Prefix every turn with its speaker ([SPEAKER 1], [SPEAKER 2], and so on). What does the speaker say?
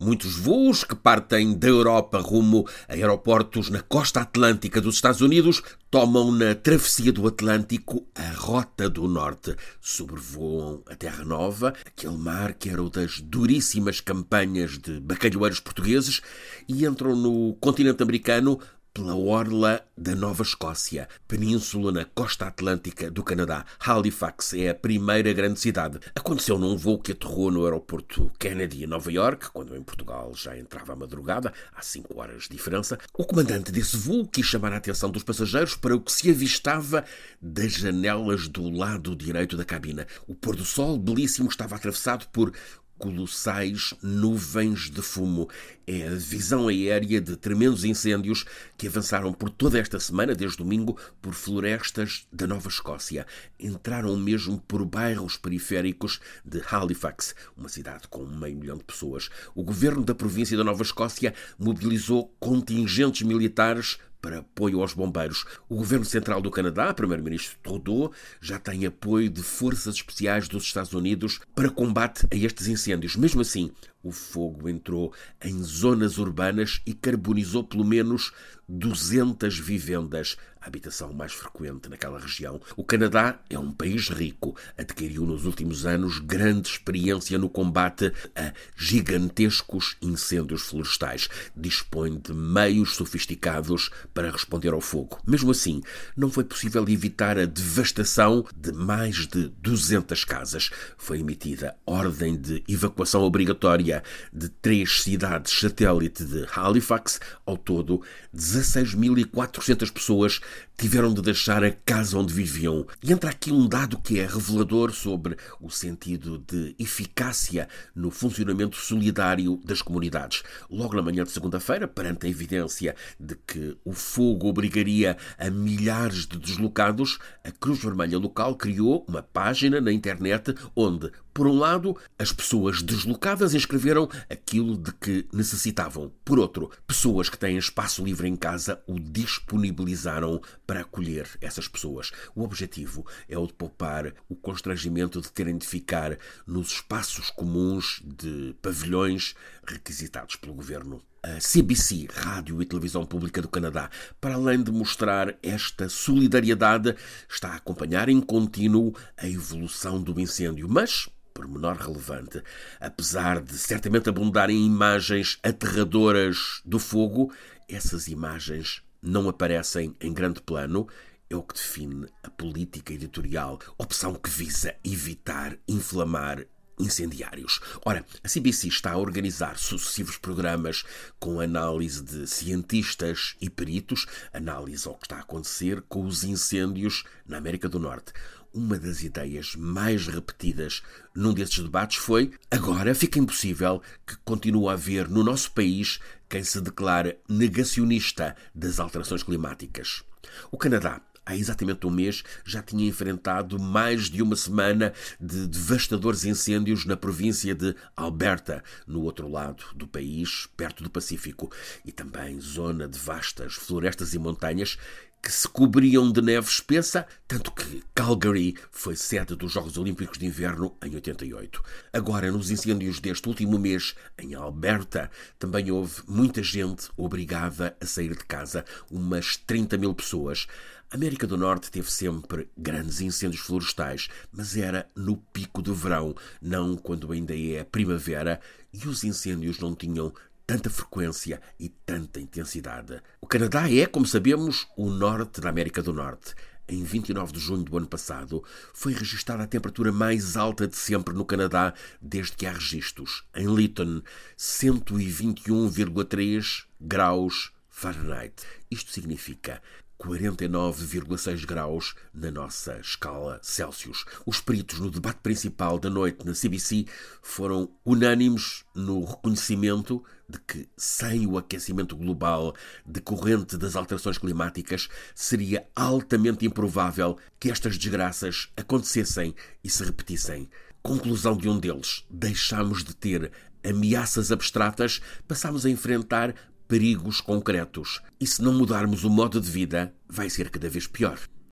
[SPEAKER 1] Muitos voos que partem da Europa rumo a aeroportos na costa atlântica dos Estados Unidos tomam na travessia do Atlântico a Rota do Norte. Sobrevoam a Terra Nova, aquele mar que era o das duríssimas campanhas de bacalhoeiros portugueses, e entram no continente americano pela orla da Nova Escócia, península na costa atlântica do Canadá. Halifax é a primeira grande cidade. Aconteceu num voo que aterrou no aeroporto Kennedy, em Nova York, quando em Portugal já entrava a madrugada, há cinco horas de diferença. O comandante desse voo quis chamar a atenção dos passageiros para o que se avistava das janelas do lado direito da cabina. O pôr do sol belíssimo estava atravessado por colossais nuvens de fumo. É a visão aérea de tremendos incêndios que avançaram por toda esta semana, desde domingo, por florestas da Nova Escócia. Entraram mesmo por bairros periféricos de Halifax, uma cidade com meio milhão de pessoas. O governo da província da Nova Escócia mobilizou contingentes militares para apoio aos bombeiros. O governo central do Canadá, primeiro-ministro Trudeau, já tem apoio de forças especiais dos Estados Unidos para combate a estes incêndios. Mesmo assim, o fogo entrou em zonas urbanas e carbonizou pelo menos 200 vivendas, a habitação mais frequente naquela região. O Canadá é um país rico, adquiriu nos últimos anos grande experiência no combate a gigantescos incêndios florestais, dispõe de meios sofisticados para responder ao fogo. Mesmo assim, não foi possível evitar a devastação de mais de 200 casas. Foi emitida ordem de evacuação obrigatória de três cidades satélite de Halifax. Ao todo, 16.400 pessoas tiveram de deixar a casa onde viviam. E entra aqui um dado que é revelador sobre o sentido de eficácia no funcionamento solidário das comunidades. Logo na manhã de segunda-feira, perante a evidência de que o fogo obrigaria a milhares de deslocados, a Cruz Vermelha local criou uma página na internet onde, por um lado, as pessoas deslocadas inscreveram aquilo de que necessitavam. Por outro, pessoas que têm espaço livre em casa o disponibilizaram para acolher essas pessoas. O objetivo é o de poupar o constrangimento de terem de ficar nos espaços comuns de pavilhões requisitados pelo governo a CBC, Rádio e Televisão Pública do Canadá, para além de mostrar esta solidariedade, está a acompanhar em contínuo a evolução do incêndio, mas por menor relevante, apesar de certamente abundarem imagens aterradoras do fogo, essas imagens não aparecem em grande plano, é o que define a política editorial, opção que visa evitar inflamar incendiários. Ora, a CBC está a organizar sucessivos programas com análise de cientistas e peritos, análise ao que está a acontecer com os incêndios na América do Norte. Uma das ideias mais repetidas num desses debates foi: agora fica impossível que continue a haver no nosso país quem se declara negacionista das alterações climáticas. O Canadá há exatamente um mês, já tinha enfrentado mais de uma semana de devastadores incêndios na província de Alberta, no outro lado do país, perto do Pacífico, e também zona de vastas florestas e montanhas que se cobriam de neve espessa, tanto que Calgary foi sede dos Jogos Olímpicos de Inverno em 88. Agora, nos incêndios deste último mês, em Alberta, também houve muita gente obrigada a sair de casa, umas 30 mil pessoas. A América do Norte teve sempre grandes incêndios florestais, mas era no pico do verão, não quando ainda é primavera, e os incêndios não tinham tanta frequência e tanta intensidade. O Canadá é, como sabemos, o norte da América do Norte. Em 29 de junho do ano passado, foi registada a temperatura mais alta de sempre no Canadá desde que há registros. Em Lytton, 121,3 graus Fahrenheit. Isto significa 49,6 graus na nossa escala Celsius. Os peritos no debate principal da noite na CBC foram unânimes no reconhecimento de que, sem o aquecimento global decorrente das alterações climáticas, seria altamente improvável que estas desgraças acontecessem e se repetissem. Conclusão de um deles: deixamos de ter ameaças abstratas, passamos a enfrentar perigos concretos. E se não mudarmos o modo de vida, vai ser cada vez pior.